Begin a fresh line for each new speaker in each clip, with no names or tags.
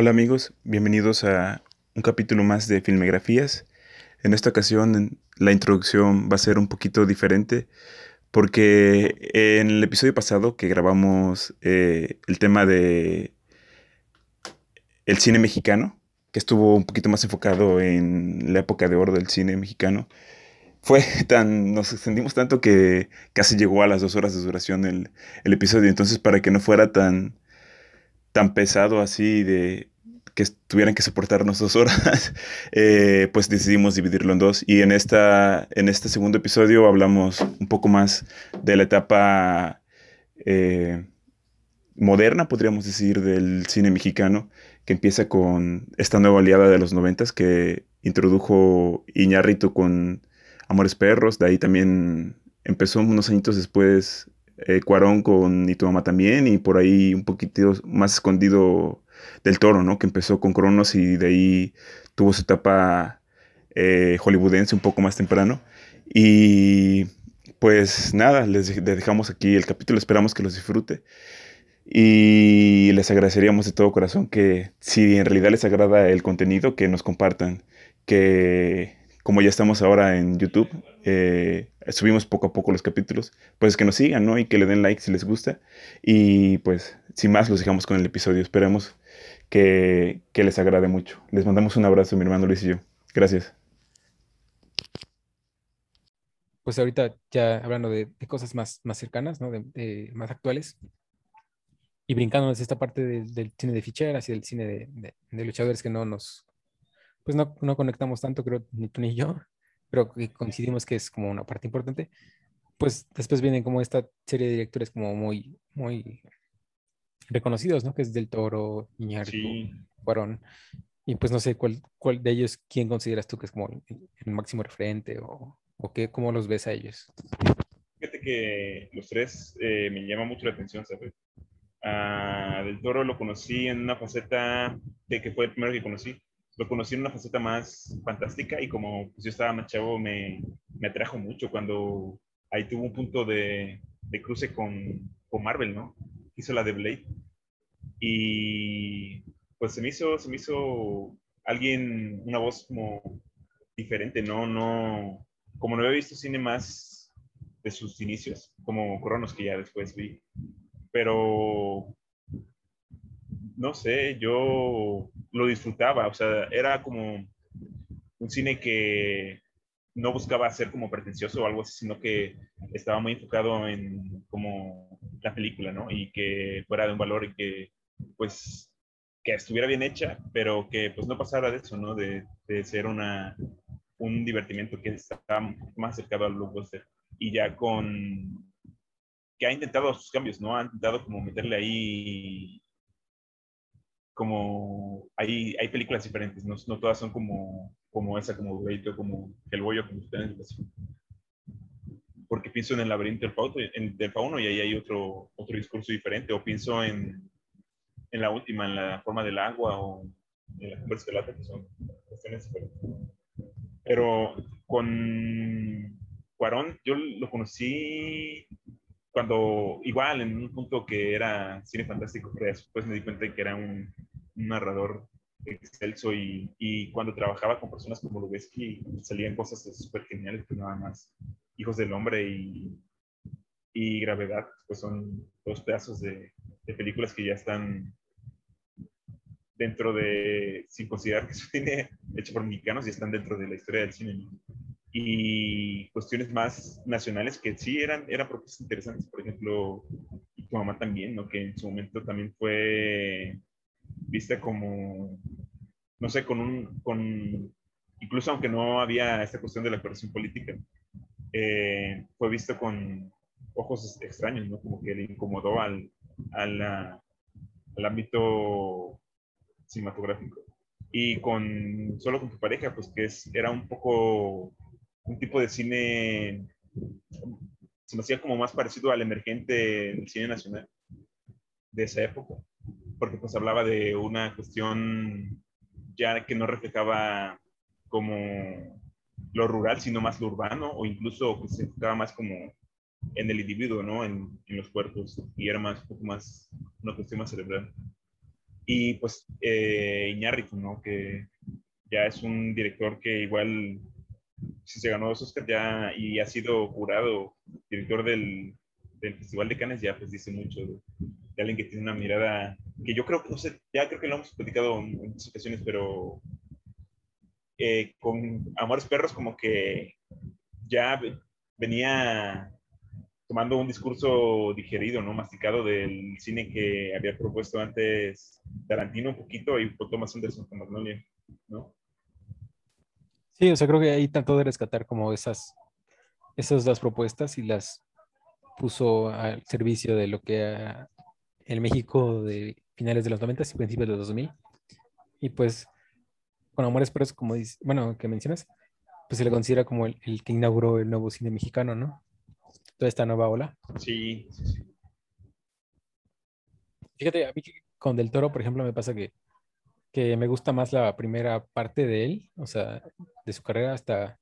Hola amigos, bienvenidos a un capítulo más de Filmografías. En esta ocasión la introducción va a ser un poquito diferente porque en el episodio pasado que grabamos eh, el tema de el cine mexicano, que estuvo un poquito más enfocado en la época de oro del cine mexicano, fue tan, nos extendimos tanto que casi llegó a las dos horas de duración el, el episodio. Entonces, para que no fuera tan, tan pesado así de que tuvieran que soportarnos dos horas, eh, pues decidimos dividirlo en dos. Y en, esta, en este segundo episodio hablamos un poco más de la etapa eh, moderna, podríamos decir, del cine mexicano, que empieza con esta nueva aliada de los noventas que introdujo Iñárritu con Amores Perros, de ahí también empezó unos añitos después eh, Cuarón con Y tu mamá también, y por ahí un poquito más escondido del Toro, ¿no? Que empezó con Cronos y de ahí tuvo su etapa eh, hollywoodense un poco más temprano. Y pues nada, les dejamos aquí el capítulo, esperamos que los disfrute. Y les agradeceríamos de todo corazón que si en realidad les agrada el contenido, que nos compartan, que como ya estamos ahora en YouTube, eh, subimos poco a poco los capítulos, pues que nos sigan, ¿no? Y que le den like si les gusta. Y pues, sin más, los dejamos con el episodio. Esperemos que, les agrade mucho. Les mandamos un abrazo, mi hermano Luis y yo. Gracias.
Pues ahorita ya hablando de, cosas más, más cercanas, ¿no? De, más actuales. Y brincándonos esta parte del cine de ficheras y del cine de, de luchadores que no nos pues no, no conectamos tanto, creo, ni tú ni yo, pero que coincidimos que es como una parte importante. Pues después vienen como esta serie de directores como muy, muy reconocidos, ¿no? Que es Del Toro, Iñárritu, sí. Cuarón. Y pues no sé cuál, cuál de ellos, quién consideras tú que es como el máximo referente o, o qué, cómo los ves a ellos.
Fíjate que los tres eh, me llama mucho la atención, ¿sabes? A Del Toro lo conocí en una faceta de que fue el primero que conocí, lo conocí en una faceta más fantástica y como pues, yo estaba más chavo me, me atrajo mucho cuando ahí tuvo un punto de, de cruce con, con, Marvel, ¿no? Hizo la de Blade y pues se me hizo, se me hizo alguien, una voz como diferente, ¿no? No, como no había visto cine más de sus inicios, como Cronos que ya después vi, pero no sé, yo lo disfrutaba, o sea, era como un cine que no buscaba ser como pretencioso o algo así, sino que estaba muy enfocado en como la película, ¿no? Y que fuera de un valor y que, pues, que estuviera bien hecha, pero que pues no pasara de eso, ¿no? De, de ser una, un divertimiento que está más acercado al blockbuster. Y ya con que ha intentado sus cambios, ¿no? Ha intentado como meterle ahí como hay, hay películas diferentes, no, no todas son como, como esa, como Great como El Bollo, como ustedes. Porque pienso en el laberinto del fauno, en, del fauno y ahí hay otro, otro discurso diferente, o pienso en, en la última, en la forma del agua o en la conversa de que son cuestiones diferentes. Pero con Cuarón yo lo conocí cuando igual en un punto que era cine fantástico, pero después me di cuenta de que era un, narrador excelso y, cuando trabajaba con personas como Lubeski salían cosas súper geniales que nada más Hijos del Hombre y, Gravedad, pues son dos pedazos de, películas que ya están dentro de, sin considerar que es cine hecho por mexicanos, y están dentro de la historia del cine. Y cuestiones más nacionales que sí eran, eran propuestas interesantes, por ejemplo, tu mamá también, ¿no? que en su momento también fue viste como, no sé, con un, con, incluso aunque no había esta cuestión de la corrección política, eh, fue visto con ojos extraños, ¿no? Como que le incomodó al, al, al ámbito cinematográfico. Y con, solo con tu pareja, pues que es, era un poco un tipo de cine, se me hacía como más parecido al emergente del cine nacional de esa época porque pues hablaba de una cuestión ya que no reflejaba como lo rural, sino más lo urbano, o incluso que se enfocaba más como en el individuo, ¿no? En, en, los cuerpos, y era más, un poco más, una cuestión más cerebral. Y pues eh, Iñárritu, ¿no? Que ya es un director que igual si se ganó dos Oscars ya y ha sido jurado, director del, del Festival de Cannes, ya pues dice mucho de, de, alguien que tiene una mirada que yo creo no sé, ya creo que lo hemos platicado en muchas ocasiones, pero eh, con Amores Perros como que ya venía tomando un discurso digerido, ¿no? Masticado del cine que había propuesto antes Tarantino un poquito y Paul Thomas Anderson con Magnolia, ¿no?
Sí, o sea, creo que ahí trató de rescatar como esas, esas dos propuestas y las puso al servicio de lo que el México de finales de los 90 y principios de los 2000. Y pues con Amores Perros, como dice, bueno, que mencionas, pues se le considera como el, el, que inauguró el nuevo cine mexicano, ¿no? Toda esta nueva ola.
Sí, sí, sí.
Fíjate, a mí con Del Toro, por ejemplo, me pasa que que me gusta más la primera parte de él, o sea, de su carrera hasta,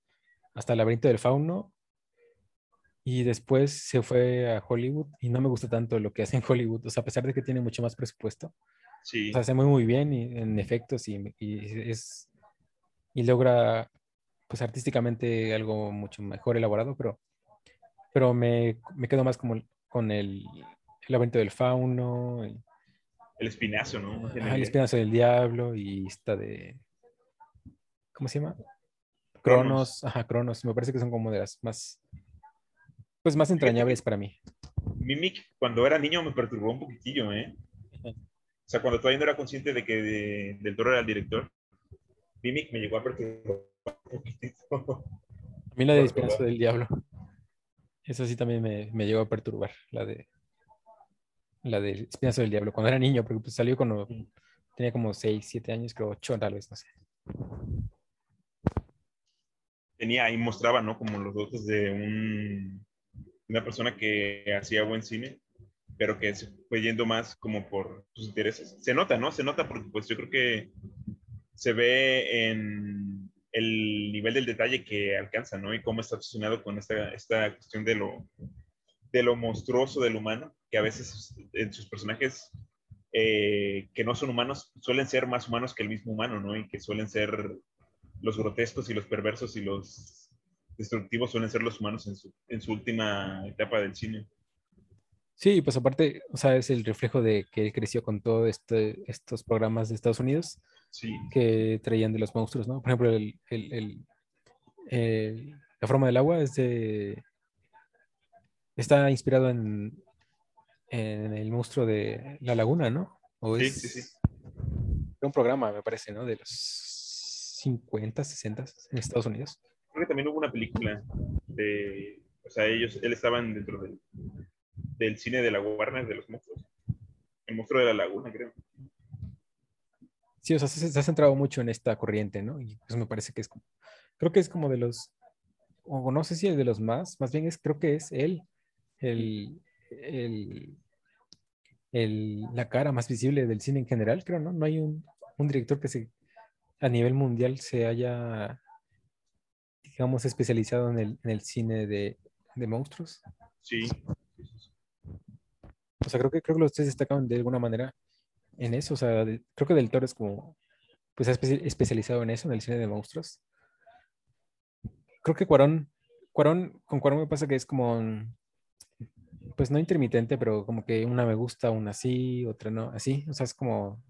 hasta el laberinto del fauno. Y después se fue a Hollywood y no me gusta tanto lo que hace en Hollywood, o sea, a pesar de que tiene mucho más presupuesto.
Sí.
O sea, hace muy, muy bien y, en efectos y, y, es, y logra, pues artísticamente algo mucho mejor elaborado, pero, pero me, me quedo más como con el, el laberinto del fauno. Y,
el espinazo, ¿no?
Ajá, el espinazo del diablo y esta de. ¿Cómo se llama? Cronos. Ajá, Cronos. Me parece que son como de las más. Pues más entrañables para mí.
Mimic, cuando era niño, me perturbó un poquitillo, ¿eh? O sea, cuando todavía no era consciente de que de, del toro era el director, Mimic me llegó a perturbar un poquitito.
A mí la de Espinazo del Diablo. Eso sí también me, me llegó a perturbar, la de la de Espinazo del Diablo, cuando era niño, porque pues salió cuando tenía como 6, 7 años, creo 8 tal vez, no sé.
Tenía ahí mostraba, ¿no? Como los dotes de un, una persona que hacía buen cine, pero que se fue yendo más como por sus intereses. Se nota, ¿no? Se nota porque pues yo creo que se ve en el nivel del detalle que alcanza, ¿no? Y cómo está obsesionado con esta, esta cuestión de lo, de lo monstruoso del humano, que a veces en sus personajes eh, que no son humanos suelen ser más humanos que el mismo humano, ¿no? Y que suelen ser los grotescos y los perversos y los destructivos suelen ser los humanos en su, en su última etapa del cine.
Sí, pues aparte, o sea, es el reflejo de que él creció con todos este, estos programas de Estados Unidos
sí.
que traían de los monstruos, ¿no? Por ejemplo, el, el, el, el, la forma del agua es de... Está inspirado en, en el monstruo de la laguna, ¿no?
¿O sí, es sí, sí.
un programa, me parece, ¿no? De los 50, 60 en Estados Unidos.
Creo que también hubo una película de, o sea, ellos, él estaban dentro del, del cine de la Warner de los monstruos. El monstruo de la laguna, creo.
Sí, o sea, se, se ha centrado mucho en esta corriente, ¿no? Y pues me parece que es como, creo que es como de los, o no sé si es de los más, más bien es, creo que es él, el, el, el, la cara más visible del cine en general, creo, ¿no? No hay un, un, director que se, a nivel mundial se haya, digamos, especializado en el, en el cine de, de, monstruos.
Sí.
O sea, creo que, creo que los tres destacan de alguna manera en eso. O sea, de, creo que Del Toro es como, pues, especializado en eso, en el cine de monstruos. Creo que Cuarón, Cuarón, con Cuarón me pasa que es como, pues no intermitente, pero como que una me gusta, una sí, otra no, así, o sea, es como,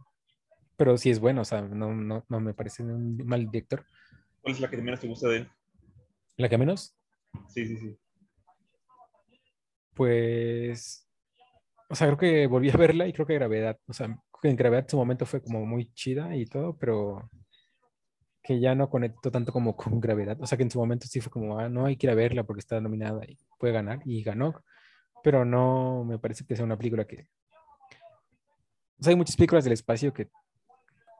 pero sí es bueno, o sea, no, no, no me parece un mal director.
¿Cuál es la que menos te gusta de él?
¿La que menos?
Sí, sí, sí.
Pues, o sea, creo que volví a verla y creo que Gravedad, o sea, en Gravedad en su momento fue como muy chida y todo, pero que ya no conectó tanto como con Gravedad, o sea, que en su momento sí fue como, ah, no hay que ir a verla porque está nominada y puede ganar, y ganó, pero no me parece que sea una película que... O sea, hay muchas películas del espacio que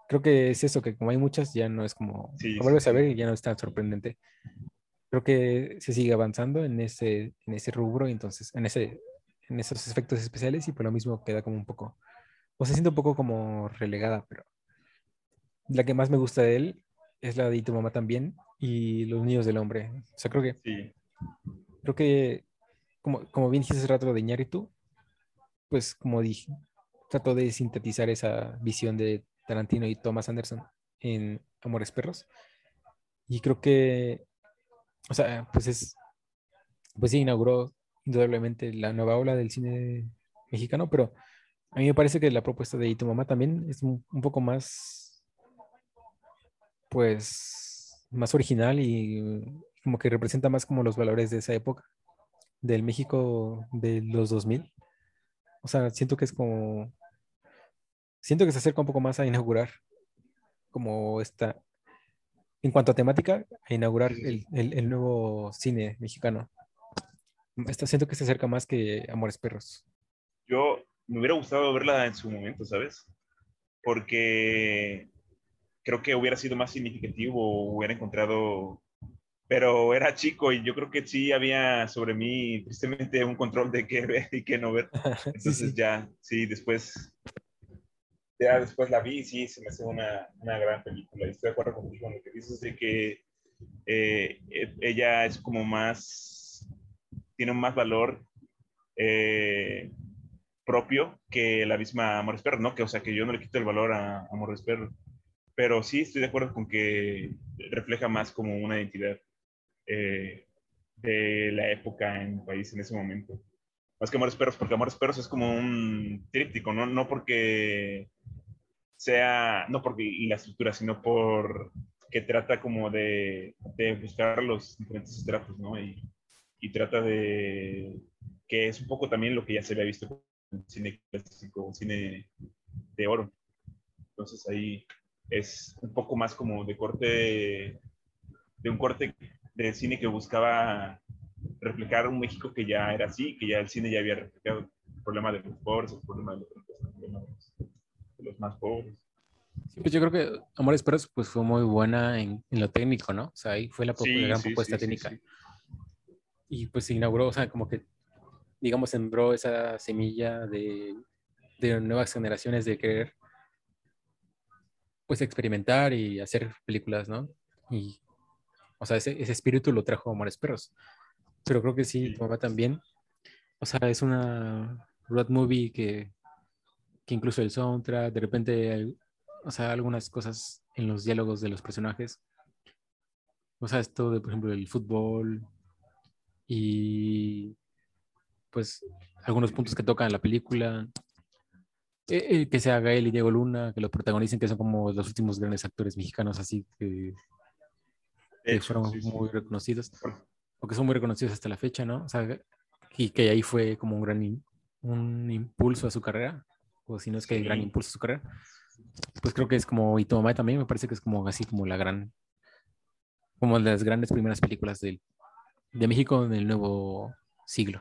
creo que es eso, que como hay muchas, ya no es como...
Sí,
lo vuelves a ver y ya no es tan sorprendente. Creo que se sigue avanzando en ese, en ese rubro, entonces, en, ese, en esos efectos especiales, y por lo mismo queda como un poco... O se siente un poco como relegada, pero... La que más me gusta de él es la de Tu mamá también y Los niños del hombre. O sea, creo que...
Sí.
Creo que como, como bien dijiste hace rato de Iñárritu, pues como dije, trató de sintetizar esa visión de Tarantino y Thomas Anderson en Amores Perros. Y creo que, o sea, pues es, pues sí, inauguró indudablemente la nueva ola del cine mexicano, pero a mí me parece que la propuesta de Y tu mamá también es un, un poco más, pues, más original y como que representa más como los valores de esa época, del México de los 2000. O sea, siento que es como, siento que se acerca un poco más a inaugurar como esta, en cuanto a temática, a inaugurar el, el, el nuevo cine mexicano. Esta, siento que se acerca más que Amores Perros.
Yo me hubiera gustado verla en su momento, ¿sabes? Porque creo que hubiera sido más significativo, hubiera encontrado, pero era chico y yo creo que sí había sobre mí tristemente un control de qué ver y qué no ver. Entonces
sí, sí.
ya, sí, después, ya después la vi y sí, se me hace una, una gran película. Y estoy de acuerdo contigo en lo que dices de que eh, e- ella es como más, tiene más valor eh, propio que la misma Amores Perros, ¿no? Que, o sea, que yo no le quito el valor a Amores Perros. Pero sí estoy de acuerdo con que refleja más como una identidad eh, de la época en el país en ese momento. Más que Amores Perros, porque Amores Perros es como un tríptico, ¿no? No porque sea, no porque y la estructura, sino por que trata como de, de buscar los diferentes estratos, ¿no? Y, y trata de que es un poco también lo que ya se había visto en cine clásico, cine de oro. Entonces ahí es un poco más como de corte, de un corte de cine que buscaba reflejar un México que ya era así, que ya el cine ya había reflejado el problema de los pobres, el problema de los, el problema de los, de los más pobres.
Sí, pues yo creo que Amores Perros pues fue muy buena en, en lo técnico, ¿no? O sea, ahí fue la,
Sí,
gran
sí,
propuesta
sí,
técnica. Y pues se inauguró, o sea, como que, digamos, sembró esa semilla de, de nuevas generaciones de querer, pues, experimentar y hacer películas, ¿no? Y, o sea, ese, ese espíritu lo trajo Amores Perros. Pero creo que sí, tu mamá también. O sea, es una road movie que, que incluso el soundtrack, de repente, hay- o sea, algunas cosas en los diálogos de los personajes. O sea, esto de, por ejemplo, el fútbol y pues algunos puntos que tocan en la película. Eh, eh, que sea Gael y Diego Luna, que lo protagonicen, que son como los últimos grandes actores mexicanos, así que, que
hecho,
fueron
sí, sí.
muy reconocidos,
Por-
o que son muy reconocidos hasta la fecha, ¿no? O sea, y que ahí fue como un gran im- un impulso a su carrera, o si no es que el gran
Sí.
impulso a su carrera. Pues creo que es como, y tu mamá también me parece que es como así como la gran, como las grandes primeras películas del, de México en el nuevo siglo.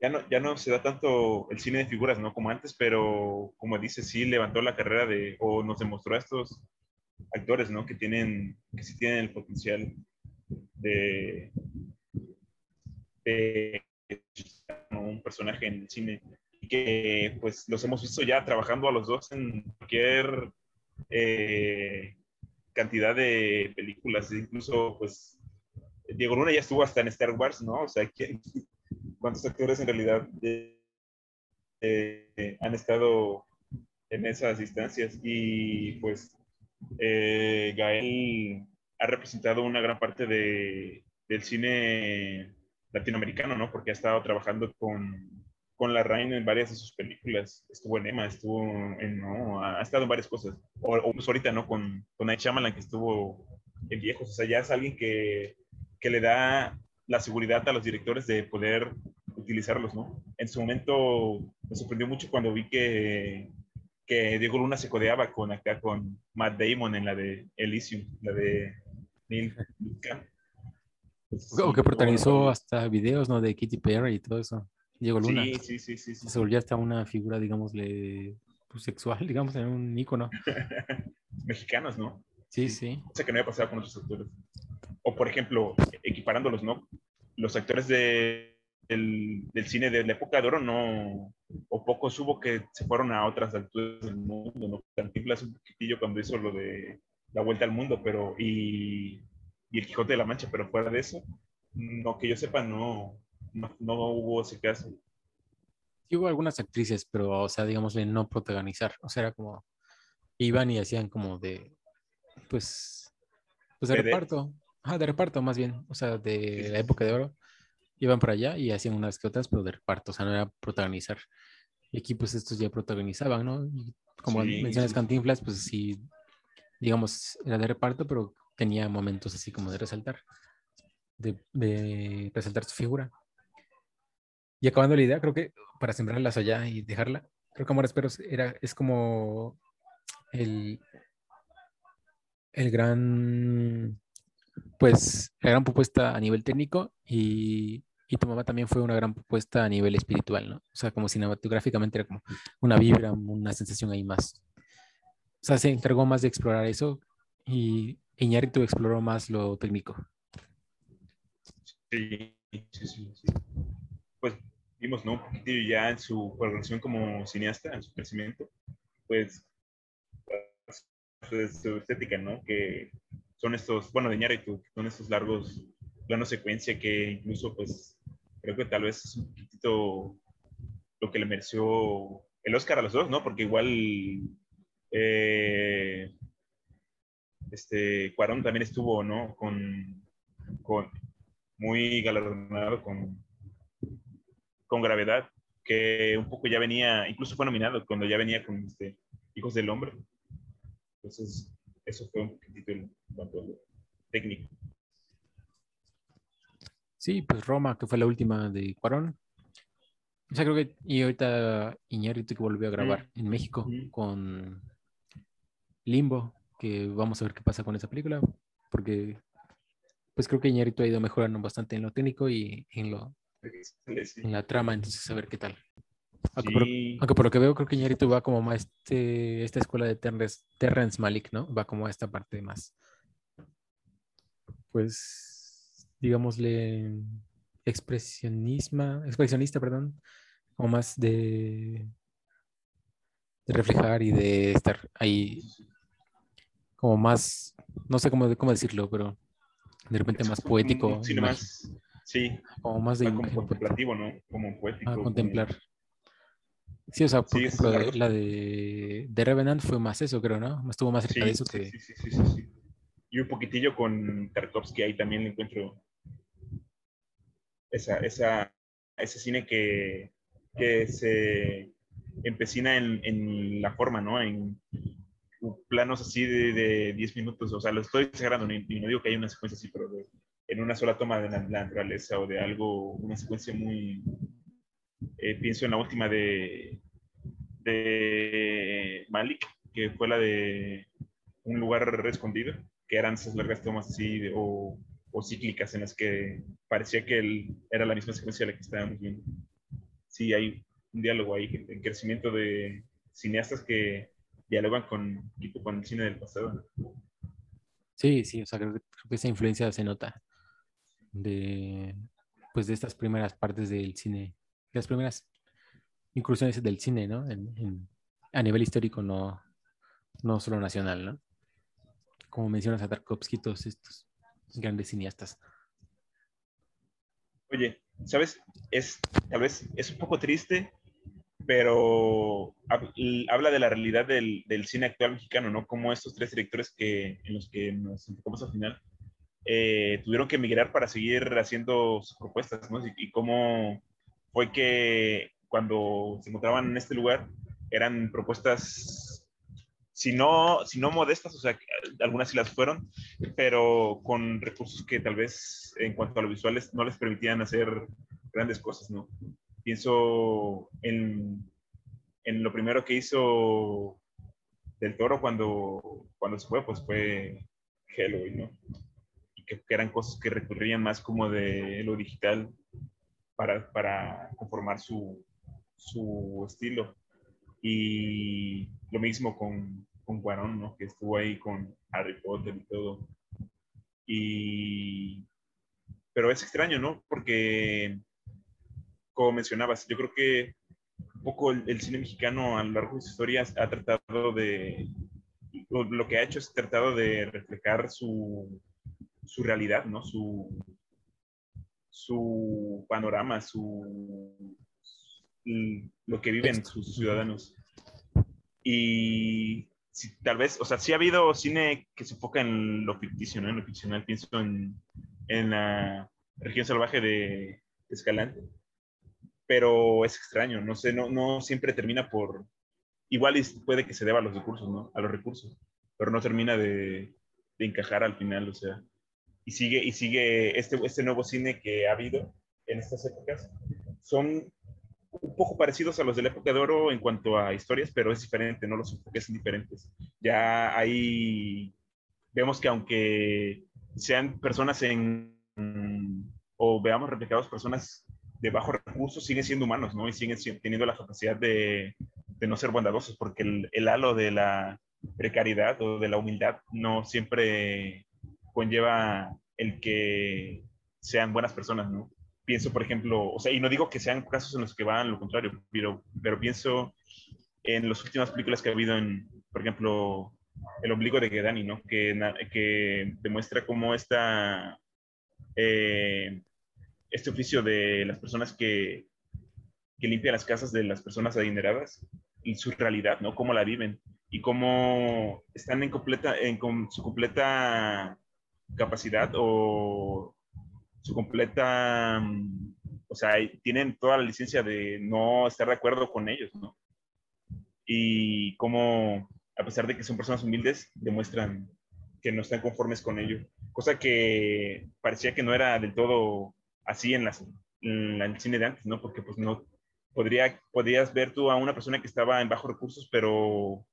ya no, ya no se da tanto el cine de figuras, ¿no? Como antes, pero como dice, sí levantó la carrera de, o nos demostró a estos actores, ¿no? Que tienen, que sí tienen el potencial de, de un personaje en el cine y que pues los hemos visto ya trabajando a los dos en cualquier eh, cantidad de películas, incluso pues Diego Luna ya estuvo hasta en Star Wars, ¿no? O sea, ¿quién, cuántos actores en realidad eh, eh, han estado en esas instancias y pues eh, Gael ha representado una gran parte de, del cine latinoamericano, ¿no? Porque ha estado trabajando con, con la Rain en varias de sus películas. Estuvo en Emma, estuvo en, no, ha, estado en varias cosas. O, o ahorita, ¿no? Con, con Night Shyamalan, que estuvo en Viejos. O sea, ya es alguien que, que le da la seguridad a los directores de poder utilizarlos, ¿no? En su momento me sorprendió mucho cuando vi que, que Diego Luna se codeaba con acá con Matt Damon en la de Elysium, la de Neil
O que protagonizó hasta videos, ¿no? De Katy Perry y todo eso. Diego Luna.
Sí, sí, sí, sí, sí.
Se volvió hasta una figura, digámosle, pues, sexual, digamos, en un ícono.
Mexicanos, ¿no?
Sí, sí.
Cosa que no había pasado con otros actores. O, por ejemplo, equiparándolos, ¿no? Los actores de, del, del cine de la época de oro no, o pocos hubo que se fueron a otras alturas del mundo, ¿no? Cantinflas un poquitillo cuando hizo lo de la vuelta al mundo, pero, y, y el Quijote de la Mancha, pero fuera de eso, no, que yo sepa, no, no, no hubo ese caso.
Sí hubo algunas actrices, pero, o sea, digamos, de no protagonizar. O sea, era como, iban y hacían como de, pues, pues de reparto. Ah, de reparto más bien. O sea, de
Sí, sí,
la época de oro. Iban para allá y hacían unas que otras, pero de reparto. O sea, no era protagonizar. Y aquí, pues, estos ya protagonizaban, ¿no? Y como
Sí,
mencionas
sí.
Cantinflas, pues sí, digamos, era de reparto, pero tenía momentos así como de resaltar. De, de resaltar su figura. Y acabando la idea, creo que para sembrarlas allá y dejarla, creo que Amores Perros era, es como el, el gran, pues, la gran propuesta a nivel técnico y, y tu mamá también fue una gran propuesta a nivel espiritual, ¿no? O sea, como cinematográficamente era como una vibra, una sensación ahí más. O sea, se encargó más de explorar eso y Iñárritu exploró más lo técnico.
Sí, sí, sí, sí. Pues vimos, ¿no? Ya en su progresión como cineasta, en su crecimiento, pues, pues, su estética, ¿no? Que son estos, bueno, de Iñárritu, que son estos largos planos secuencia que incluso, pues, creo que tal vez es un poquitito lo que le mereció el Oscar a los dos, ¿no? Porque igual eh, este Cuarón también estuvo, ¿no? Con, con muy galardonado con, con gravedad, que un poco ya venía, incluso fue nominado cuando ya venía con este, Hijos del Hombre. Entonces, eso fue un poquitito el lo técnico.
Sí, pues Roma, que fue la última de Cuarón. O sea, creo que, y ahorita Iñárritu que volvió a grabar en México
Ujú.
con Limbo, que vamos a ver qué pasa con esa película, porque pues creo que Iñárritu ha ido mejorando bastante en lo técnico y en, lo, en la trama, entonces a ver qué tal. Aunque, por,
Sí,
aunque por lo que veo, creo que Iñárritu va como más este, esta escuela de Terrence, Terrence Malick, ¿no? Va como a esta parte más, pues, digámosle, expresionismo, expresionista, perdón, como más de, de reflejar y de estar ahí como más, no sé cómo, cómo decirlo, pero de repente
es
más poético, imagi-
más, sí,
como más de
más como
imagen,
contemplativo, ¿no? Como poético.
a
como-
contemplar. Sí, o sea, por
Sí, esos
ejemplo, de-
largos.
la de, de Revenant fue más eso, creo, ¿no? Estuvo más cerca de
Sí,
eso
sí,
que...
sí, sí, sí, sí, sí. Y un poquitillo con Tarkovsky ahí también le encuentro esa, esa, ese cine que, que se empecina en, en la forma, ¿no? En planos así de, de 10 minutos, o sea, lo estoy exagerando, ni, ni no digo que haya una secuencia así, pero de- en una sola toma de la, la naturaleza o de algo, una secuencia muy... eh, pienso en la última de, de Malik, que fue la de un lugar escondido, que eran esas largas tomas así de- o, o cíclicas en las que parecía que era la misma secuencia la que estábamos viendo. Sí, hay un diálogo ahí, el crecimiento de cineastas que dialogan con, con el cine del pasado.
Sí, sí, o sea, creo que, esa influencia se nota de, pues, de estas primeras partes del cine, las primeras incursiones del cine, ¿no? En- a nivel histórico, no, no solo nacional, ¿no? Como mencionas a Tarkovsky, todos estos grandes cineastas.
Oye, ¿sabes? Es, tal vez es un poco triste, pero habla de la realidad del, del cine actual mexicano, ¿no? Como estos tres directores que, en los que nos enfocamos al final eh, tuvieron que emigrar para seguir haciendo sus propuestas, ¿no? Y, y cómo fue que cuando se encontraban en este lugar eran propuestas, si no, si no modestas, o sea, algunas sí las fueron, pero con recursos que tal vez en cuanto a lo visuales no les permitían hacer grandes cosas, ¿no? Pienso en, en lo primero que hizo del Toro cuando, cuando se fue, pues fue Halloween, ¿no? Y que, que eran cosas que recurrían más como de lo digital para, para conformar su, su estilo. Y lo mismo con, con Cuarón, ¿no? Que estuvo ahí con Harry Potter y todo. Y... Pero es extraño, ¿no? Porque, como mencionabas, yo creo que un poco el, el cine mexicano a lo largo de su historia ha tratado de... Lo, lo que ha hecho es tratado de reflejar su, su realidad, ¿no? Su, su panorama, su, lo que viven sus ciudadanos. Y tal vez, o sea, sí ha habido cine que se enfoca en lo ficticio, ¿no? En lo ficcional. Pienso en, en la región salvaje de Escalante. Pero es extraño, no sé, no, no siempre termina por... Igual puede que se deba a los recursos, ¿no? A los recursos, pero no termina de, de encajar al final, o sea. Y sigue, y sigue este, este nuevo cine que ha habido en estas épocas. Son un poco parecidos a los de la época de oro en cuanto a historias, pero es diferente, ¿no? Los enfoques son diferentes. Ya ahí vemos que aunque sean personas en, o veamos replicados personas de bajos recursos, siguen siendo humanos, ¿no? Y siguen teniendo la capacidad de, de no ser bondadosos, porque el, el, halo de la precariedad o de la humildad no siempre conlleva el que sean buenas personas, ¿no? Pienso, por ejemplo, o sea, y no digo que sean casos en los que van lo contrario, pero, pero pienso en las últimas películas que ha habido en, por ejemplo, El ombligo de Gedani, ¿no? Que, que demuestra cómo esta, eh, este oficio de las personas que, que limpian las casas de las personas adineradas y su realidad, ¿no? Cómo la viven y cómo están en, completa, en su completa capacidad o su completa, mm, o sea, tienen toda la licencia de no estar de acuerdo con ellos, ¿no? Y cómo, a pesar de que son personas humildes, demuestran que no están conformes con ello. Cosa que parecía que no era del todo así en, las, en el cine de antes, ¿no? Porque pues no, podría, podrías ver tú a una persona que estaba en bajos recursos, pero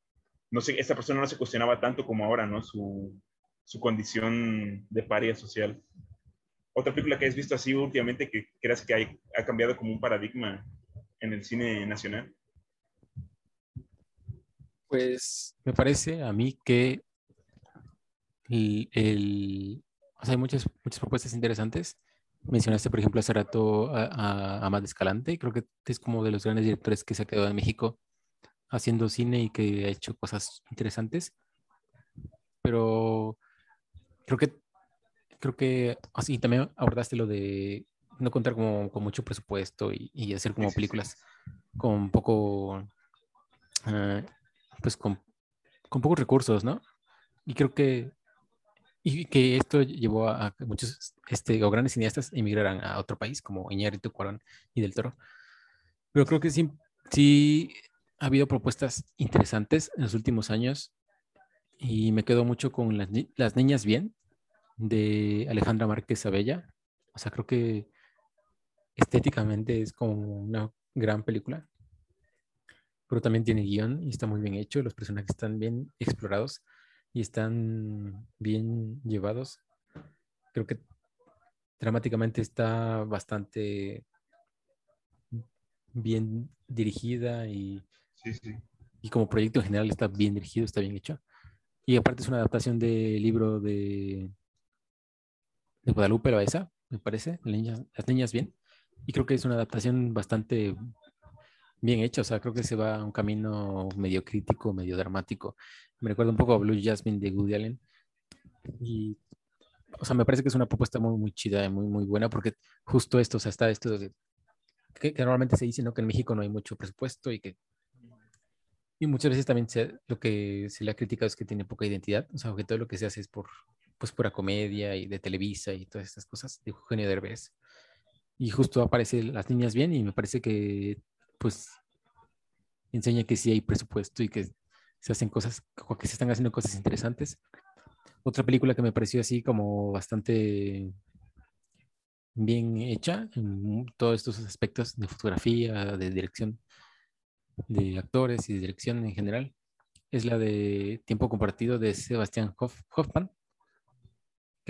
no sé, esa persona no se cuestionaba tanto como ahora, ¿no? Su, su condición de paria social otra película que has visto así últimamente que creas que ha cambiado como un paradigma en el cine nacional?
Pues me parece a mí que el, hay muchas, muchas propuestas interesantes. Mencionaste, por ejemplo, hace rato a, a, Escalante. Creo que es como de los grandes directores que se ha quedado en México haciendo cine y que ha hecho cosas interesantes. Pero creo que creo que así también abordaste lo de no contar como, con mucho presupuesto y, hacer como películas con poco, ah, pues con, con, pocos recursos, ¿no? Y creo que, y que esto llevó a, que muchos este, o grandes cineastas emigraran a otro país, como Iñárritu, Cuarón y Del Toro. Pero creo que sí, sí ha habido propuestas interesantes en los últimos años y me quedo mucho con las, las niñas bien, de Alejandra Márquez Abella. O sea, creo que estéticamente es como una gran película. Pero también tiene guion y está muy bien hecho. Los personajes están bien explorados y están bien llevados. Creo que dramáticamente está bastante bien dirigida y, y como proyecto en general está bien dirigido, está bien hecho. Y aparte es una adaptación del libro de de Guadalupe esa, me parece, Las Niñas Bien. Y creo que es una adaptación bastante bien hecha, o sea, creo que se va a un camino medio crítico, medio dramático. Me recuerda un poco a Blue Jasmine de Woody Allen. Y, o sea, me parece que es una propuesta muy, muy chida muy, muy buena porque justo esto, o sea, está esto de, que, normalmente se dice, ¿no? Que en México no hay mucho presupuesto y que... Y muchas veces también lo que se le ha criticado es que tiene poca identidad, o sea, que todo lo que se hace es por, pues pura comedia y de Televisa y todas estas cosas de Eugenio Derbez. Y justo aparece Las Niñas Bien y me parece que pues enseña que sí hay presupuesto y que se hacen cosas, que se están haciendo cosas interesantes. Otra película que me pareció así como bastante bien hecha en todos estos aspectos de fotografía, de dirección de actores y de dirección en general, es la de Tiempo Compartido de Sebastián Hoffman,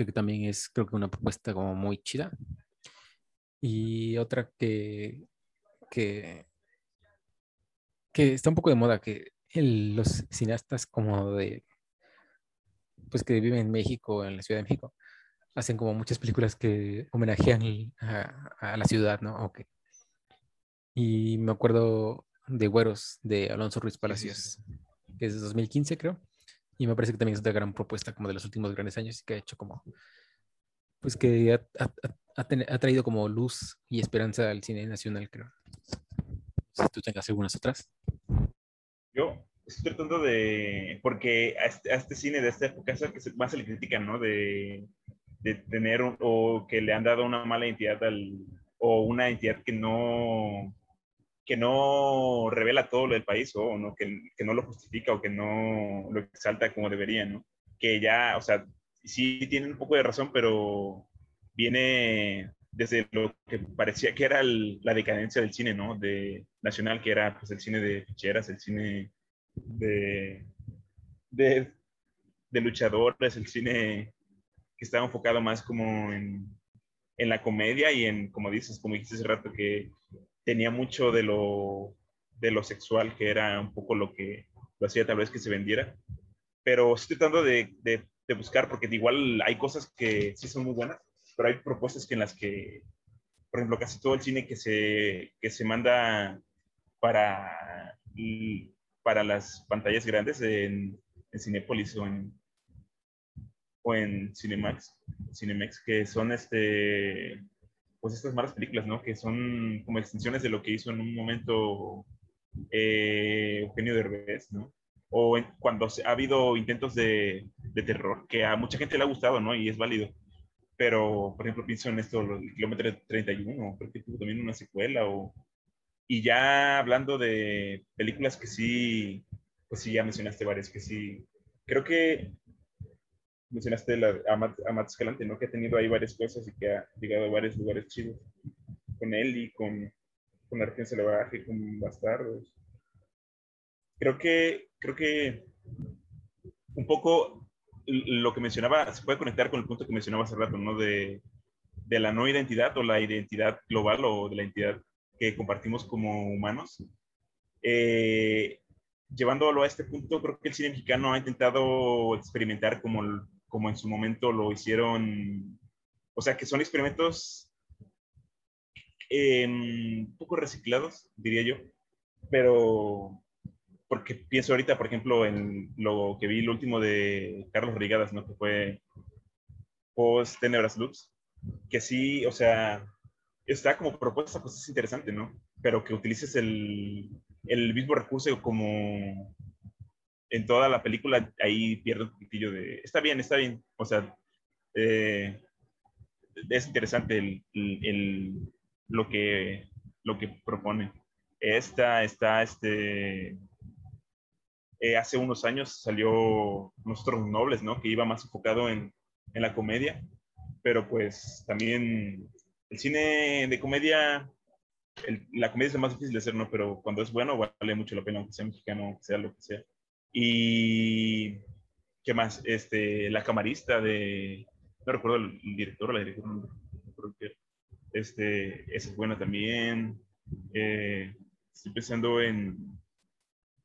que también es, creo que una propuesta como muy chida. Y otra que, que, que está un poco de moda, que los cineastas como de, pues que viven en México, en la Ciudad de México, hacen como muchas películas que homenajean a, la ciudad, ¿no? Okay. Y me acuerdo de Güeros, de Alonso Ruiz Palacios, que es de 2015, creo. Y me parece que también es una gran propuesta como de los últimos grandes años y que ha hecho como, pues que ha, ha, traído como luz y esperanza al cine nacional, creo. si tú tengas algunas otras.
Yo estoy tratando de, porque a este, este cine de esta época es el que más se le critica, ¿no? De, de tener un- o que le han dado una mala identidad al, o una identidad que no, que no revela todo lo del país o no, que, que no lo justifica o que no lo exalta como debería, ¿no? Que ya, o sea, sí tienen un poco de razón, pero viene desde lo que parecía que era el- la decadencia del cine, ¿no? De nacional, que era pues el cine de ficheras, el cine de, de, de luchadores, el cine que estaba enfocado más como en, en la comedia y en, como dices, como dijiste hace rato, que tenía mucho de lo, de lo sexual, que era un poco lo que lo hacía tal vez que se vendiera. Pero estoy tratando de, de, de buscar, porque igual hay cosas que sí son muy buenas, pero hay propuestas que en las que, por ejemplo, casi todo el cine que se, que se manda para, para las pantallas grandes en, en Cinépolis o en, o en Cinemax, Cinemex, que son este, pues estas malas películas, ¿no? Que son como extensiones de lo que hizo en un momento eh, Eugenio Derbez, ¿no? O en- cuando ha habido intentos de, de terror, que a mucha gente le ha gustado, ¿no? Y es válido. Pero, por ejemplo, pienso en esto, el kilómetro 31, creo que tuvo también una secuela. O... Y ya hablando de películas que sí, pues sí, ya mencionaste varias, que sí. Creo que mencionaste la, a, Matt, a Matt Escalante, ¿no? Que ha tenido ahí varias cosas y que ha llegado a varios lugares chidos. Con él y con, con Argen Salvaje, con Bastardos. Creo que, creo que un poco lo que mencionaba, se puede conectar con el punto que mencionaba hace rato, ¿no? De, de la no identidad o la identidad global o de la identidad que compartimos como humanos. Eh, llevándolo a este punto, creo que el cine mexicano ha intentado experimentar como, como en su momento lo hicieron, o sea, que son experimentos eh, poco reciclados, diría yo, pero porque pienso ahorita, por ejemplo, en lo que vi el último de Carlos Rigadas, ¿no? Que fue Post Tenebras Lux, que sí, o sea, está como propuesta, pues es interesante, ¿no? Pero que utilices el, el mismo recurso como en toda la película, ahí pierde un poquitillo de... Está bien, está bien. O sea, eh, es interesante el, el- lo, que, lo que propone. Esta está, este... eh, hace unos años salió Nosotros Nobles, ¿no? Que iba más enfocado en, en la comedia, pero pues también el cine de comedia el- la comedia es lo más difícil de hacer, ¿no? Pero cuando es bueno, vale mucho la pena, aunque sea mexicano, aunque sea lo que sea. Y, ¿qué más? Este, La Camarista de, no recuerdo el director o la directora, no recuerdo qué. Este, esa es buena también. Eh, estoy pensando en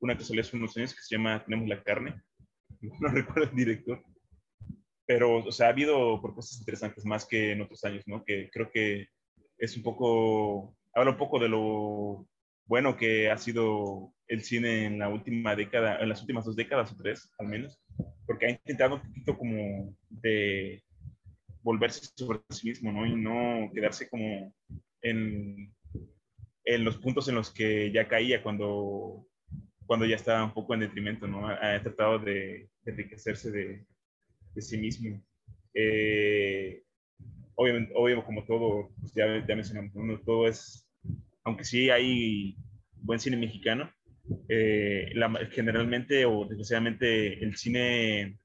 una que salió hace unos años que se llama Tenemos la carne. No recuerdo el director. Pero, o sea, ha habido propuestas interesantes más que en otros años, ¿no? Que creo que es un poco, habla un poco de lo bueno que ha sido el cine en la última década, en las últimas dos décadas o tres, al menos, porque ha intentado un poquito como de volverse sobre sí mismo, ¿no? Y no quedarse como en, en los puntos en los que ya caía cuando, cuando ya estaba un poco en detrimento, ¿no? Ha, ha tratado de, de enriquecerse de, de sí mismo. Eh, obviamente, obvio, como todo, pues ya, ya mencionamos, ¿no? todo es, aunque sí hay buen cine mexicano, eh, la- generalmente o desgraciadamente el cine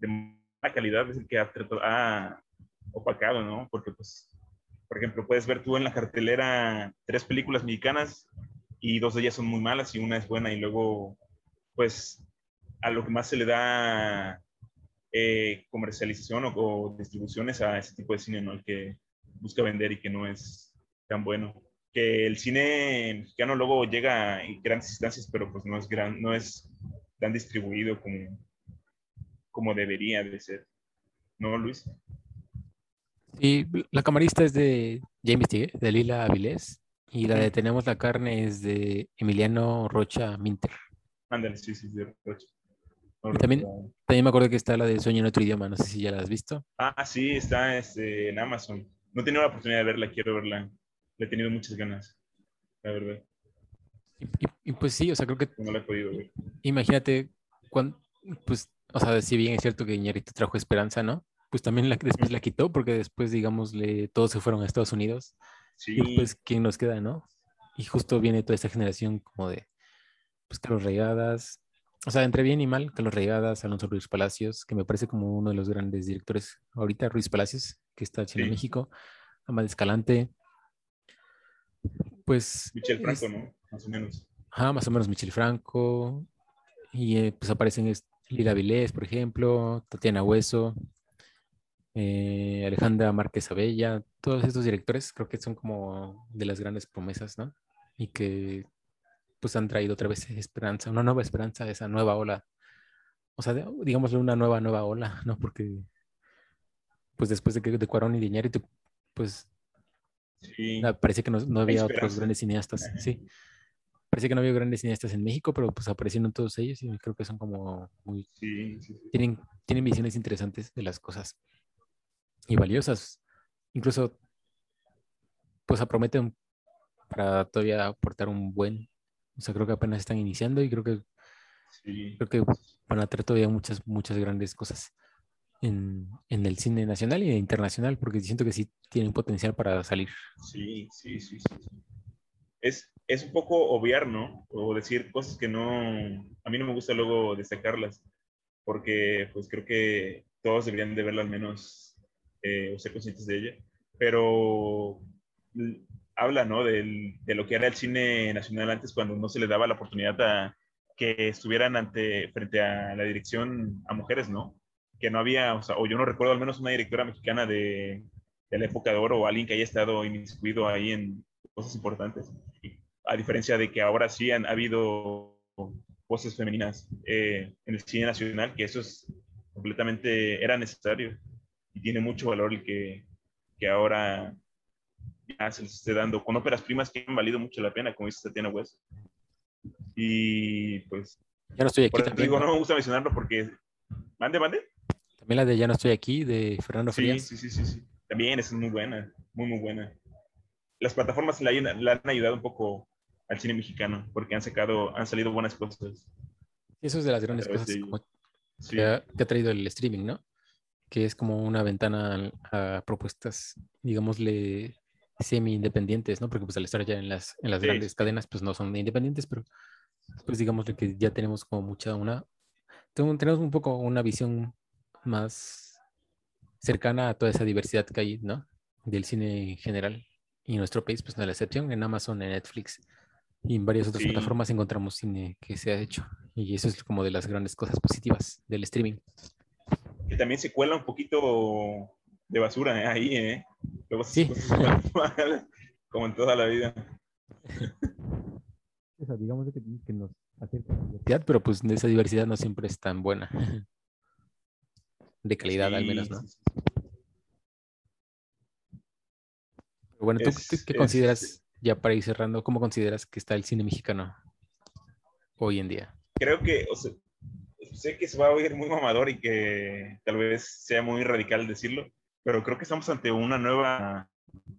de mala calidad es el que ha, ha opacado, ¿no? Porque, pues, por ejemplo, puedes ver tú en la cartelera tres películas mexicanas y dos de ellas son muy malas y una es buena y luego, pues, a lo que más se le da eh, comercialización o, o distribuciones a ese tipo de cine, ¿no? El que busca vender y que no es tan bueno. Que el cine mexicano luego llega en grandes instancias, pero pues no es, gran, no es tan distribuido como, como debería de ser. ¿No, Luis?
Sí, la camarista es de, ya investigué, de Lila Avilés. Y la de. Tenemos la carne es de Emiliano Rocha Minter.
Ándale, sí, sí, sí. Rocha. No
también-. También me acuerdo que está la de Sueño en otro idioma, no sé si ya la has visto.
Ah, sí, está este, en Amazon. No he tenido la oportunidad de verla, quiero verla. Le he tenido muchas ganas, la verdad.
Y, y- y pues sí, o sea, creo que
No la he podido ver.
imagínate, cuán, pues, o sea, si bien es cierto que Iñárritu trajo esperanza, ¿no? Pues también la, después la quitó porque después, digamos, le, todos se fueron a Estados Unidos.
Sí,
Y después, ¿quién nos queda, no? Y justo viene toda esta generación como de, pues, Carlos Reigadas. O sea, entre bien y mal, Carlos Reigadas, Alonso Ruiz Palacios, que me parece como uno de los grandes directores ahorita, Ruiz Palacios, que está
Sí.
México, Amal Escalante. Pues,
Michel Franco,
es-
¿no? Más o menos.
ajá, más o menos Michel Franco. Y eh, pues aparecen Lila Vilés, por ejemplo, Tatiana Hueso, eh, Alejandra Márquez Abella, todos estos directores creo que son como de las grandes promesas, ¿no? Y que pues han traído otra vez esperanza, una nueva esperanza, esa nueva ola. O sea, digámosle una nueva, nueva ola, ¿no? Porque pues después de que de Cuarón y de Iñárritu, pues
Sí.
Parece que no, no había otros grandes cineastas, sí. Parece que no había grandes cineastas en México, pero pues aparecieron todos ellos y creo que son como muy,
Sí, sí, sí.
tienen, tienen visiones interesantes de las cosas y valiosas. Incluso, pues prometen para todavía aportar un buen, o sea, creo que apenas están iniciando y creo que, creo que van a traer todavía muchas, muchas grandes cosas en, en el cine nacional y internacional, porque siento que sí tienen potencial para salir.
Sí, sí, sí, sí. Es, es un poco obviar, ¿no? O decir cosas que no, a mí no me gusta luego destacarlas, porque pues creo que todos deberían de verla al menos eh, o ser conscientes de ella, pero habla, ¿no? Del- de lo que era el cine nacional antes cuando no se le daba la oportunidad a que estuvieran ante, frente a la dirección a mujeres, ¿no? Que no había, o sea, o yo no recuerdo al menos una directora mexicana de, de la época de oro o alguien que haya estado inmiscuido ahí en cosas importantes. A diferencia de que ahora sí han ha habido voces femeninas eh, en el cine nacional, que eso es completamente, era necesario y tiene mucho valor el que, que ahora ya se les esté dando con óperas primas que han valido mucho la pena, como dice Tatiana West. Y pues,
Ya no estoy aquí también.
digo,
¿no?
no me gusta mencionarlo porque... Mande, mande.
También la de Ya no estoy aquí, de Fernando
Sí,
Frías.
sí, sí, sí, sí. También esa es muy buena, muy, muy buena. Las plataformas han- le han ayudado un poco al cine mexicano porque han sacado, han salido buenas cosas.
Eso es de las grandes cosas
de
como
Sí,
que, ha, que ha traído el streaming, ¿no? Que es como una ventana a, propuestas, digámosle, semi-independientes, ¿no? Porque pues al estar ya en las, en las
Sí.
grandes cadenas, pues no son independientes, pero pues digámosle que ya tenemos como mucha una, tenemos un poco una visión más cercana a toda esa diversidad que hay, ¿no? Del cine en general. Y en nuestro país, pues no es la excepción. En Amazon, en Netflix y en varias otras
Sí.
plataformas encontramos cine que se ha hecho. Y eso es como de las grandes cosas positivas del streaming.
que también se cuela un poquito de basura ¿eh? ahí, ¿eh? Luego
Sí.
cosas mal, como en toda la vida.
O sea, digamos que, que nos acerca a la diversidad, pero pues esa diversidad no siempre es tan buena. De calidad al menos, ¿no?
sí, sí.
Pero bueno, ¿tú
Es-
qué,
es-
consideras, ya para ir cerrando, cómo consideras que está el cine mexicano hoy en día?
Creo que, o sea, sé que se va a oír muy mamador y que tal vez sea muy radical decirlo, pero creo que estamos ante una nueva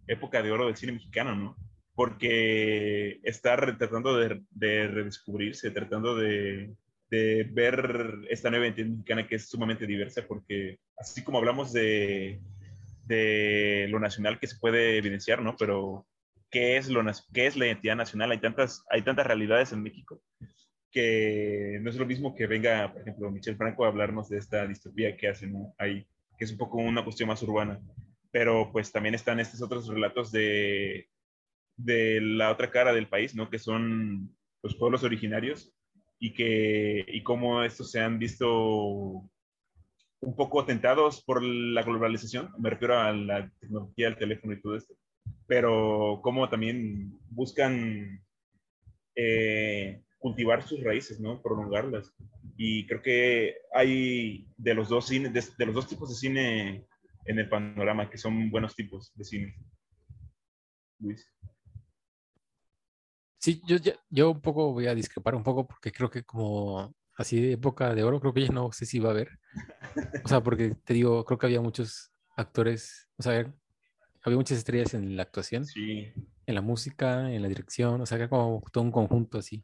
época de oro del cine mexicano, ¿no? Porque está tratando de, de redescubrirse, tratando de, de ver esta nueva identidad mexicana que es sumamente diversa, porque así como hablamos de, de lo nacional que se puede evidenciar, ¿no? Pero, ¿qué es, lo, qué es la identidad nacional? Hay tantas, hay tantas realidades en México que no es lo mismo que venga, por ejemplo, Michel Franco a hablarnos de esta distopía que hacen ¿no? ahí, que es un poco una cuestión más urbana. Pero pues también están estos otros relatos de, de la otra cara del país, ¿no? Que son los pueblos originarios y que y cómo estos se han visto un poco tentados por la globalización, me refiero a la tecnología, el teléfono y todo esto, pero cómo también buscan eh, cultivar sus raíces, ¿no? Prolongarlas. Y creo que hay de los dos cines, de, de los dos tipos de cine en el panorama, que son buenos tipos de cine. Luis.
Sí, yo, yo un poco voy a discrepar un poco porque creo que como así de época de oro, creo que ya no sé si va a haber. O sea, porque te digo, creo que había muchos actores, o sea, había muchas estrellas en la actuación,
Sí,
en la música, en la dirección, o sea, como todo un conjunto así.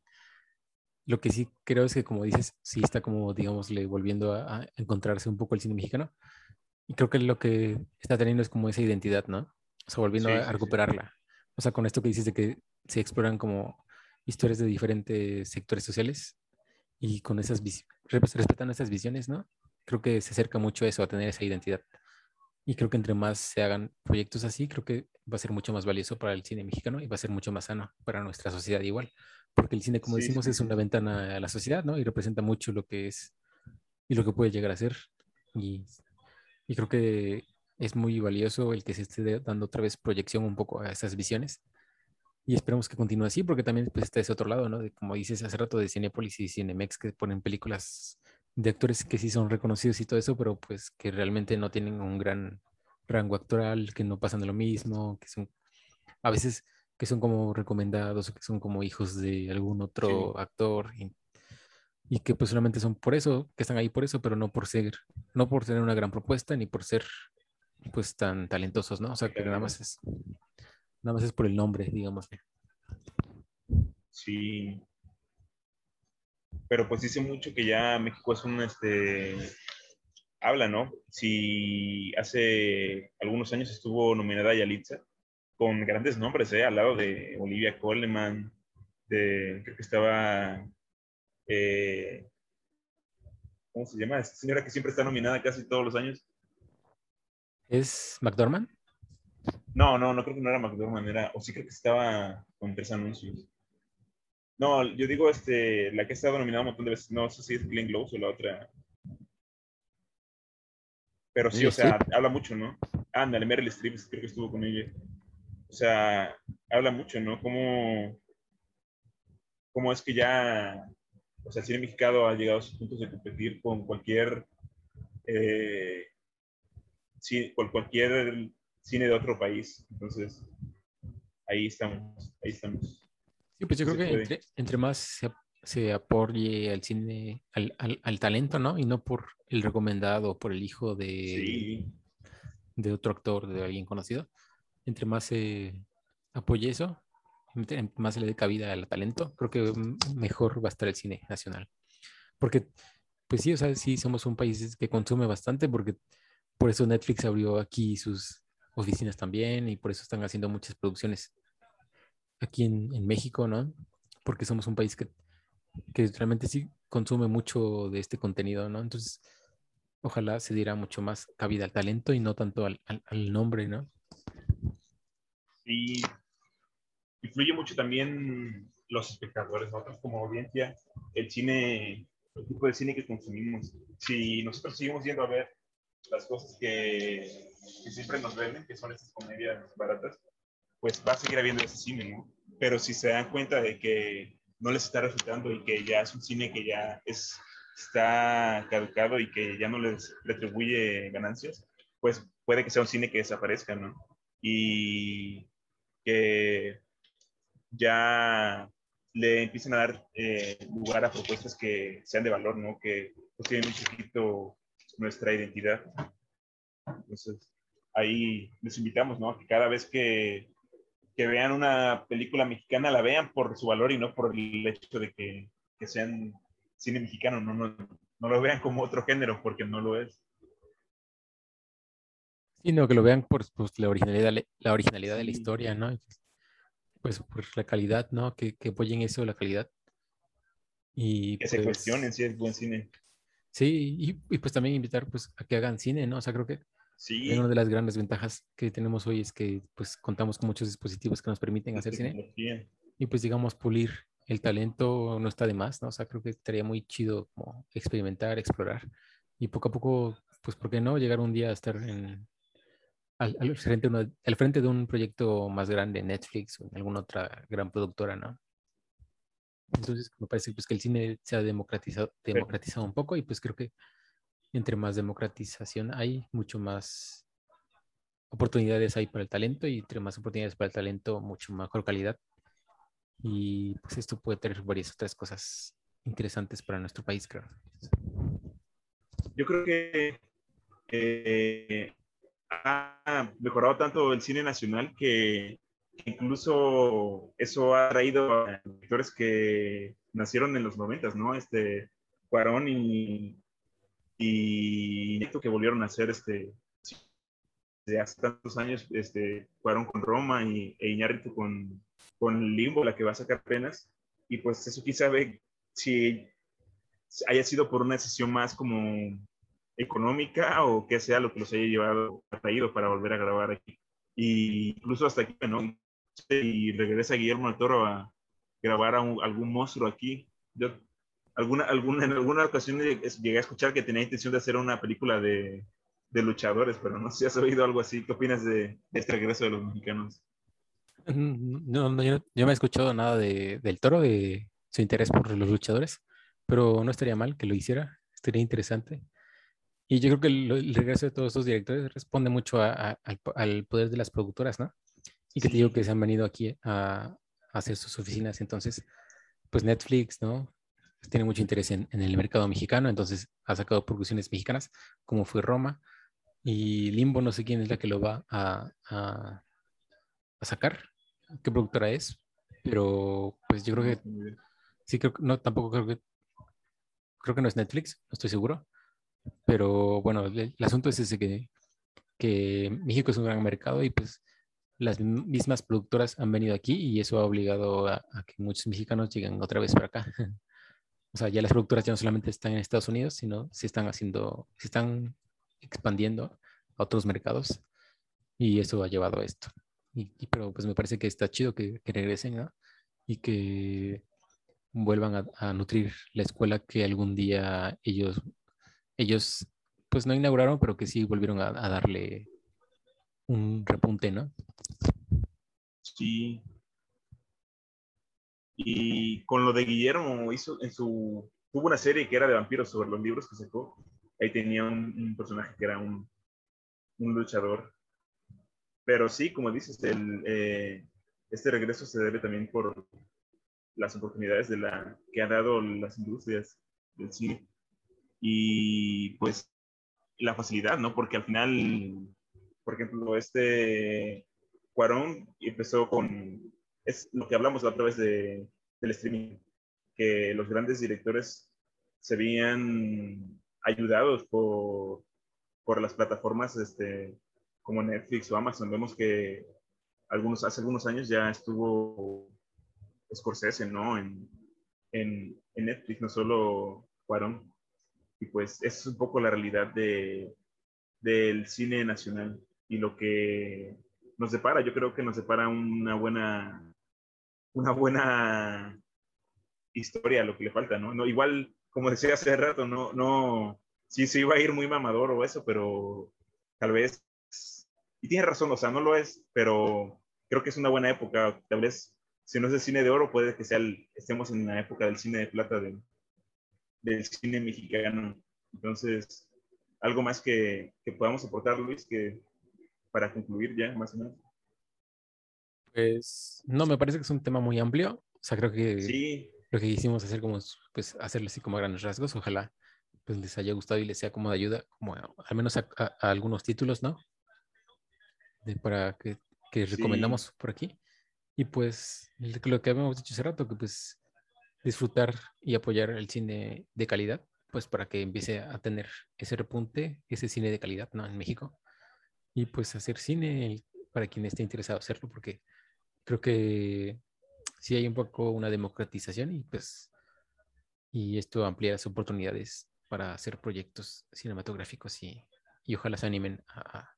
Lo que sí creo es que, como dices, sí está como, digamos, volviendo a, encontrarse un poco el cine mexicano. Y creo que lo que está teniendo es como esa identidad, ¿no? O sea, volviendo a, recuperarla. O sea, con esto que dices de que se exploran como historias de diferentes sectores sociales y con esas, respetando esas visiones, ¿no? Creo que se acerca mucho a eso, a tener esa identidad. Y creo que entre más se hagan proyectos así, creo que va a ser mucho más valioso para el cine mexicano y va a ser mucho más sano para nuestra sociedad igual. Porque el cine, como decimos, es una ventana a la sociedad, ¿no? Y representa mucho lo que es y lo que puede llegar a ser. Y, y creo que es muy valioso el que se esté dando otra vez proyección un poco a esas visiones. Y esperemos que continúe así, porque también pues, está ese otro lado, ¿no? De, como dices hace rato, de Cinepolis y Cinemex que ponen películas de actores que sí son reconocidos y todo eso, pero pues que realmente no tienen un gran rango actoral, que no pasan de lo mismo, que son a veces que son como recomendados o que son como hijos de algún otro actor y, que pues solamente son por eso, que están ahí por eso, pero no por ser, no por tener una gran propuesta ni por ser pues tan talentosos, ¿no? O sea, que nada más es nada más es por el nombre, digamos.
Sí, pero pues dice mucho que ya México es un, este, habla, ¿no? Si hace algunos años estuvo nominada Yalitza, con grandes nombres, ¿eh? Al lado de Olivia Coleman, de, creo que estaba, eh, ¿cómo se llama? Esta señora que siempre está nominada casi todos los años.
¿Es McDormand?
No, no, no creo que no era McDormand, era, o sí creo que estaba con tres anuncios. No, yo digo este, la que ha estado nominada un montón de veces, no sé si es Glenn Close o la otra. Pero sí, o sea, habla mucho, ¿no? Ándale, Meryl Streep, creo que estuvo con ella. O sea, habla mucho, ¿no? Cómo, cómo es que ya, o sea, el cine mexicano ha llegado a sus puntos de competir con cualquier, eh, sí, con cualquier cine de otro país. Entonces, ahí estamos, ahí estamos.
Sí, pues yo creo que entre, más se, se, apoye al cine, al, al, talento, ¿no? Y no por el recomendado, por el hijo de, de otro actor, de alguien conocido. Entre más se apoye eso, entre más se le dé cabida al talento, creo que mejor va a estar el cine nacional. Porque, pues sí, o sea, sí somos un país que consume bastante, porque por eso Netflix abrió aquí sus oficinas también y por eso están haciendo muchas producciones aquí en, México, ¿no? Porque somos un país que, realmente sí consume mucho de este contenido, ¿no? Entonces, ojalá se diera mucho más cabida al talento y no tanto al, nombre, ¿no?
Sí, influye mucho también los espectadores, nosotros como audiencia, el cine, el tipo de cine que consumimos. Si nosotros seguimos yendo a ver las cosas que, que siempre nos venden, que son esas comedias baratas, pues va a seguir habiendo ese cine, ¿no? Pero si se dan cuenta de que no les está resultando y que ya es un cine que ya es, está caducado y que ya no les retribuye ganancias, pues puede que sea un cine que desaparezca, ¿no? Y que ya le empiecen a dar eh, lugar a propuestas que sean de valor, ¿no? Que pues, tienen un poquito nuestra identidad. Entonces, ahí les invitamos, ¿no? Que cada vez que que vean una película mexicana la vean por su valor y no por el hecho de que, que sean cine mexicano, no, no, no, lo vean como otro género, porque no lo es.
Sino que lo vean por pues, la originalidad, la originalidad de la historia, ¿no? Pues por la calidad, ¿no? Que, que apoyen eso, la calidad. Y,
que se pues cuestionen si es buen cine.
Sí, y, y, pues también invitar pues a que hagan cine, ¿no? O sea, creo que
Sí.
Una de las grandes ventajas que tenemos hoy es que pues contamos con muchos dispositivos que nos permiten hacer cine. Y pues digamos pulir el talento no está de más, ¿no? O sea, creo que estaría muy chido como experimentar, explorar y poco a poco, pues, ¿por qué no llegar un día a estar en, al, frente, al frente de un proyecto más grande, Netflix o en alguna otra gran productora, ¿no? Entonces, me parece pues, que el cine se ha democratizado, democratizado un poco y pues creo que entre más democratización hay, mucho más oportunidades hay para el talento y entre más oportunidades para el talento, mucho mejor calidad. Y pues esto puede tener varias otras cosas interesantes para nuestro país, creo.
Yo creo que eh, ha mejorado tanto el cine nacional que incluso eso ha traído a directores que nacieron en los noventas, ¿no? Este, Cuarón y, y que volvieron a hacer este, de hace tantos años, este, Cuarón con Roma y, e con, con Limbo, la que va a sacar penas. Y pues eso quizá ve si haya sido por una decisión más como económica o que sea lo que los haya llevado, traído para volver a grabar aquí. Y incluso hasta aquí, ¿no? Y regresa Guillermo del Toro a grabar a algún monstruo aquí. Yo alguna, alguna, en alguna ocasión llegué a escuchar que tenía intención de hacer una película de, de luchadores, pero no sé si has oído algo así. ¿Qué opinas de, este regreso de los mexicanos?
Mm, no, no yo, no he escuchado nada de, del toro, de su interés por los luchadores, pero no estaría mal que lo hiciera, estaría interesante. Y yo creo que el, regreso de todos estos directores responde mucho al, al, poder de las productoras, ¿no? Y que te digo que se han venido aquí a, a, hacer sus oficinas. Entonces, pues Netflix, ¿no? Tiene mucho interés en, en, el mercado mexicano, entonces ha sacado producciones mexicanas, como fue Roma. Y Limbo, no sé quién es la que lo va a, a, a sacar, qué productora es, pero pues yo creo que sí, creo, no, tampoco creo que creo que no es Netflix, no estoy seguro, pero bueno, el, asunto es ese que, que México es un gran mercado y pues las mismas productoras han venido aquí y eso ha obligado a, que muchos mexicanos lleguen otra vez para acá. o sea, ya las productoras ya no solamente están en Estados Unidos, sino se están haciendo, se están expandiendo a otros mercados y eso ha llevado a esto. Y, pero pues me parece que está chido que, que regresen ¿no? y que vuelvan a, nutrir la escuela que algún día ellos, ellos, pues no inauguraron, pero que sí volvieron a, darle un repunte, ¿no?
Sí. Y con lo de Guillermo, hizo en su, tuvo una serie que era de vampiros sobre los libros que sacó. Ahí tenía un, personaje que era un, un, luchador. Pero sí, como dices, el, eh, este regreso se debe también por las oportunidades de la, que han dado las industrias del cine. Y pues la facilidad, ¿no? Porque al final, por ejemplo, este Cuarón empezó con, es lo que hablamos la otra vez de, del streaming, que los grandes directores se veían ayudados por, por las plataformas este, como Netflix o Amazon. Vemos que algunos, hace algunos años ya estuvo Scorsese, ¿no? En, en, Netflix, no solo Cuarón. Y pues es un poco la realidad de, del cine nacional y lo que nos separa. Yo creo que nos separa una buena, una buena historia, lo que le falta, ¿no? no igual, como decía hace rato, no, no, sí se iba a ir muy mamador o eso, pero tal vez, y tiene razón, o sea, no lo es, pero creo que es una buena época, tal vez si no es el cine de oro, puede que sea estemos en la época del cine de plata del cine mexicano. Entonces, algo más que, que, podamos aportar, Luis, que para concluir ya, más o menos.
Pues no, me parece que es un tema muy amplio. O sea, creo que
sí.
lo que quisimos hacer como, pues, hacerlo así como a grandes rasgos. Ojalá pues les haya gustado y les sea como de ayuda, como al menos a, algunos títulos, ¿no? De, para que, que recomendamos por aquí. Y pues lo que habíamos dicho hace rato, que pues disfrutar y apoyar el cine de calidad, pues para que empiece a tener ese repunte, ese cine de calidad, ¿no? En México. Y pues hacer cine para quien esté interesado hacerlo, porque creo que sí hay un poco una democratización y pues y esto amplía las oportunidades para hacer proyectos cinematográficos y, y ojalá se animen a,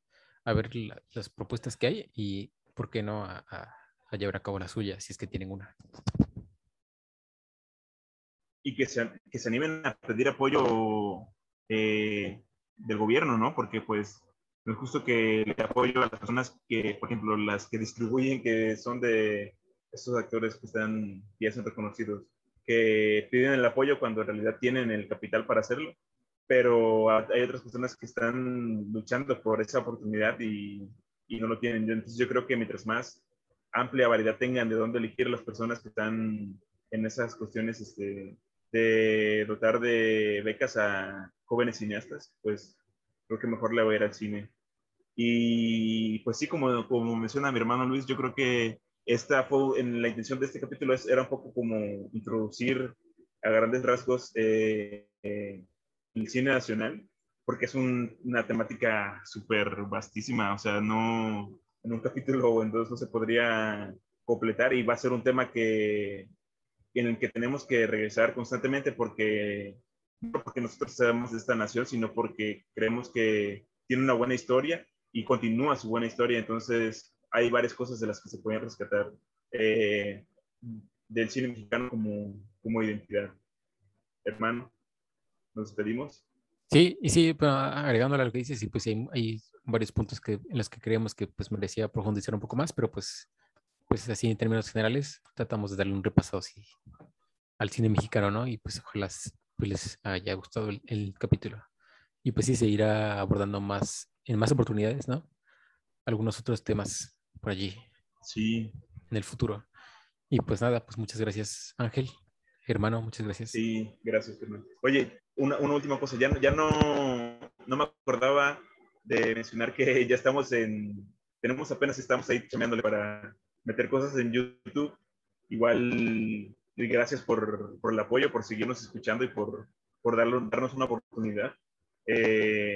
a ver las propuestas que hay y por qué no a a llevar a cabo la suya, si es que tienen una.
Y que se, que se animen a pedir apoyo eh, del gobierno, ¿no? Porque pues no es justo que le apoyo a las personas que, por ejemplo, las que distribuyen, que son de estos actores que están, ya son reconocidos, que piden el apoyo cuando en realidad tienen el capital para hacerlo, pero hay otras personas que están luchando por esa oportunidad y, y no lo tienen. Entonces yo creo que mientras más amplia variedad tengan de dónde elegir las personas que están en esas cuestiones este, de dotar de becas a jóvenes cineastas, pues creo que mejor le voy a ir al cine. Y pues sí, como, como menciona mi hermano Luis, yo creo que esta fue, en la intención de este capítulo es, era un poco como introducir a grandes rasgos eh, eh, el cine nacional, porque es un, una temática súper vastísima, o sea, no en un capítulo o en dos no se podría completar y va a ser un tema que en el que tenemos que regresar constantemente porque no porque nosotros seamos de esta nación, sino porque creemos que tiene una buena historia y continúa su buena historia. Entonces, hay varias cosas de las que se pueden rescatar eh, del cine mexicano como, como identidad. Hermano, nos despedimos.
Sí, y sí, pero agregándole a lo que dices, sí, pues hay, varios puntos que, en los que creemos que pues merecía profundizar un poco más, pero pues, pues así en términos generales tratamos de darle un repaso así al cine mexicano, ¿no? Y pues ojalá pues, les haya gustado el, el capítulo. Y pues sí, se irá abordando más, en más oportunidades, ¿no? Algunos otros temas por allí.
Sí.
En el futuro. Y pues nada, pues muchas gracias, Ángel. Hermano, muchas gracias.
Sí, gracias, hermano. Oye, una, una, última cosa, ya, ya no, no me acordaba de mencionar que ya estamos en, tenemos apenas estamos ahí chameándole para meter cosas en YouTube. Igual, gracias por, por el apoyo, por seguirnos escuchando y por, por darnos una oportunidad. Eh,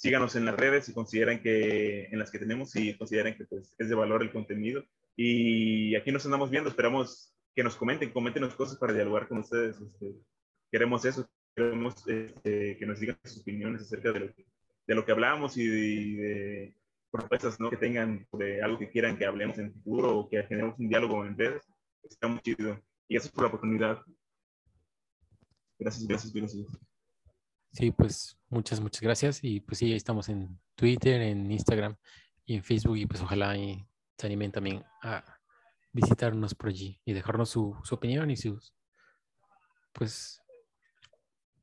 síganos en las redes si consideran que en las que tenemos y consideran que pues, es de valor el contenido. Y aquí nos andamos viendo, esperamos que nos comenten, coméntenos cosas para dialogar con ustedes. Este, queremos eso, queremos este, que nos digan sus opiniones acerca de lo que, de lo que hablamos y de, de propuestas ¿no? que tengan de algo que quieran que hablemos en el futuro o que generemos un diálogo en redes. Está muy chido. Y gracias por la oportunidad. Gracias, gracias, gracias.
Sí, pues muchas, muchas gracias. Y pues sí, estamos en Twitter, en Instagram y en Facebook. Y pues ojalá y se animen también a visitarnos por allí y dejarnos su, su opinión y sus, pues,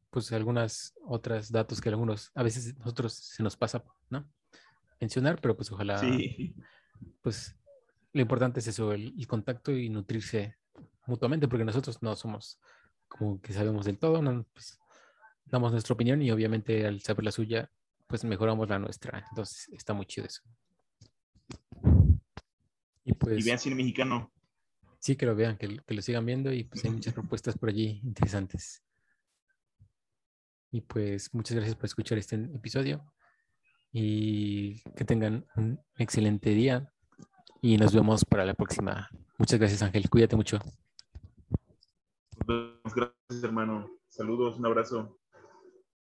pues algunas otras datos que algunos, a veces nosotros se nos pasa, ¿no? Mencionar, pero pues ojalá,
sí.
pues lo importante es eso, el, el, contacto y nutrirse mutuamente, porque nosotros no somos como que sabemos del todo, no, pues, damos nuestra opinión y obviamente al saber la suya, pues mejoramos la nuestra. Entonces está muy chido eso.
Y, pues, y vean cine mexicano.
Sí, que lo vean, que, que, lo sigan viendo y pues hay muchas propuestas por allí interesantes. Y pues muchas gracias por escuchar este episodio y que tengan un excelente día y nos vemos para la próxima. Muchas gracias Ángel, cuídate mucho.
Gracias hermano. Saludos, un abrazo.